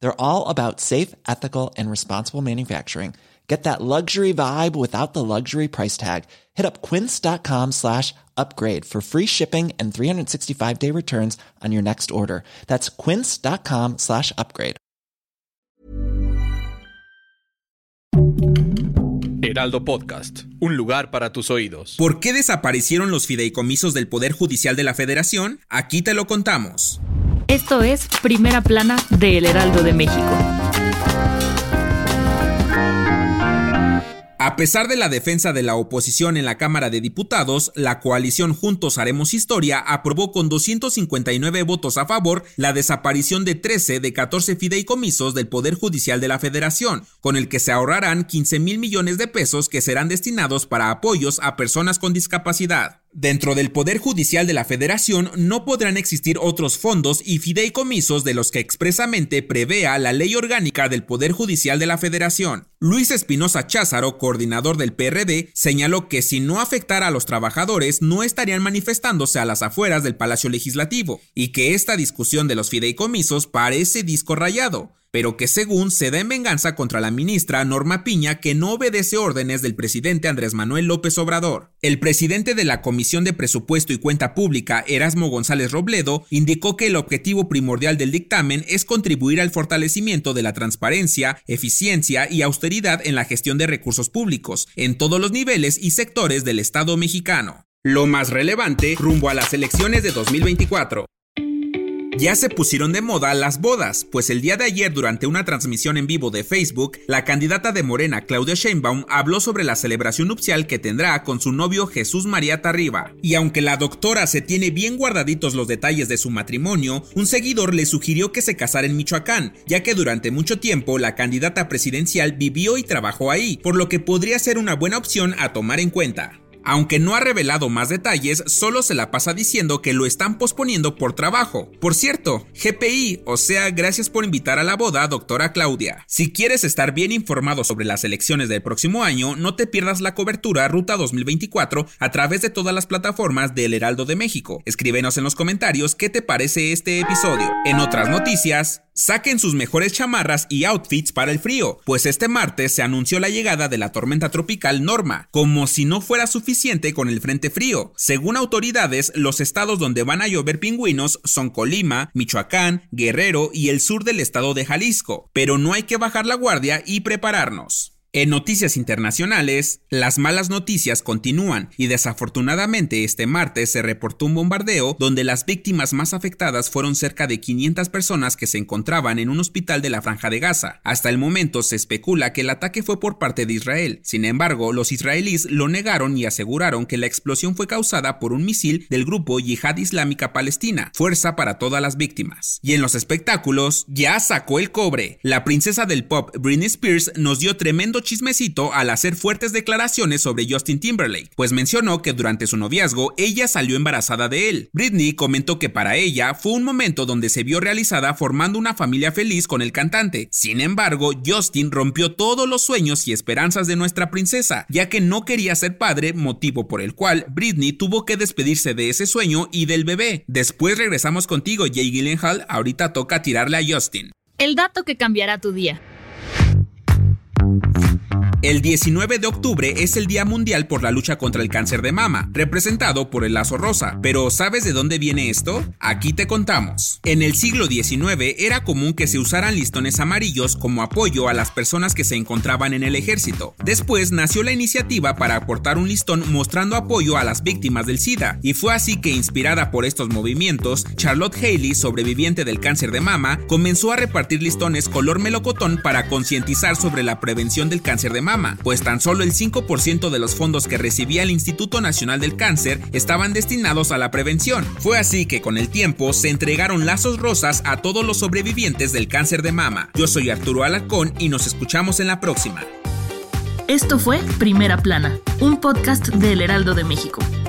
They're all about safe, ethical, and responsible manufacturing. Get that luxury vibe without the luxury price tag. Hit up quince.com slash upgrade for free shipping and 365 day returns on your next order. That's quince.com slash upgrade. Heraldo Podcast, un lugar para tus oídos. ¿Por qué desaparecieron los fideicomisos del Poder Judicial de la Federación? Aquí te lo contamos. Esto es Primera Plana de El Heraldo de México. A pesar de la defensa de la oposición en la Cámara de Diputados, la coalición Juntos Haremos Historia aprobó con 259 votos a favor la desaparición de 13 de 14 fideicomisos del Poder Judicial de la Federación, con el que se ahorrarán 15 mil millones de pesos que serán destinados para apoyos a personas con discapacidad. Dentro del Poder Judicial de la Federación no podrán existir otros fondos y fideicomisos de los que expresamente prevea la Ley Orgánica del Poder Judicial de la Federación. Luis Espinosa Cházaro, coordinador del PRD, señaló que si no afectara a los trabajadores no estarían manifestándose a las afueras del Palacio Legislativo y que esta discusión de los fideicomisos parece disco rayado pero que según se da en venganza contra la ministra Norma Piña que no obedece órdenes del presidente Andrés Manuel López Obrador. El presidente de la Comisión de Presupuesto y Cuenta Pública, Erasmo González Robledo, indicó que el objetivo primordial del dictamen es contribuir al fortalecimiento de la transparencia, eficiencia y austeridad en la gestión de recursos públicos, en todos los niveles y sectores del Estado mexicano. Lo más relevante rumbo a las elecciones de 2024. Ya se pusieron de moda las bodas, pues el día de ayer durante una transmisión en vivo de Facebook, la candidata de Morena Claudia Sheinbaum habló sobre la celebración nupcial que tendrá con su novio Jesús María Tarriba. Y aunque la doctora se tiene bien guardaditos los detalles de su matrimonio, un seguidor le sugirió que se casara en Michoacán, ya que durante mucho tiempo la candidata presidencial vivió y trabajó ahí, por lo que podría ser una buena opción a tomar en cuenta. Aunque no ha revelado más detalles, solo se la pasa diciendo que lo están posponiendo por trabajo. Por cierto, GPI, o sea, gracias por invitar a la boda, doctora Claudia. Si quieres estar bien informado sobre las elecciones del próximo año, no te pierdas la cobertura Ruta 2024 a través de todas las plataformas del Heraldo de México. Escríbenos en los comentarios qué te parece este episodio. En otras noticias, Saquen sus mejores chamarras y outfits para el frío, pues este martes se anunció la llegada de la tormenta tropical Norma, como si no fuera suficiente con el frente frío. Según autoridades, los estados donde van a llover pingüinos son Colima, Michoacán, Guerrero y el sur del estado de Jalisco, pero no hay que bajar la guardia y prepararnos. En noticias internacionales, las malas noticias continúan y desafortunadamente este martes se reportó un bombardeo donde las víctimas más afectadas fueron cerca de 500 personas que se encontraban en un hospital de la franja de Gaza. Hasta el momento se especula que el ataque fue por parte de Israel. Sin embargo, los israelíes lo negaron y aseguraron que la explosión fue causada por un misil del grupo Yihad Islámica Palestina, fuerza para todas las víctimas. Y en los espectáculos, ya sacó el cobre. La princesa del pop Britney Spears nos dio tremendo chismecito al hacer fuertes declaraciones sobre Justin Timberlake, pues mencionó que durante su noviazgo ella salió embarazada de él. Britney comentó que para ella fue un momento donde se vio realizada formando una familia feliz con el cantante. Sin embargo, Justin rompió todos los sueños y esperanzas de nuestra princesa, ya que no quería ser padre, motivo por el cual Britney tuvo que despedirse de ese sueño y del bebé. Después regresamos contigo, Jay Gyllenhaal, ahorita toca tirarle a Justin. El dato que cambiará tu día. El 19 de octubre es el Día Mundial por la lucha contra el cáncer de mama, representado por el lazo rosa. Pero ¿sabes de dónde viene esto? Aquí te contamos. En el siglo XIX era común que se usaran listones amarillos como apoyo a las personas que se encontraban en el ejército. Después nació la iniciativa para aportar un listón mostrando apoyo a las víctimas del SIDA, y fue así que inspirada por estos movimientos, Charlotte Haley, sobreviviente del cáncer de mama, comenzó a repartir listones color melocotón para concientizar sobre la prevención del cáncer de mama pues tan solo el 5% de los fondos que recibía el Instituto Nacional del Cáncer estaban destinados a la prevención. Fue así que con el tiempo se entregaron lazos rosas a todos los sobrevivientes del cáncer de mama. Yo soy Arturo Alarcón y nos escuchamos en la próxima. Esto fue Primera Plana, un podcast del Heraldo de México.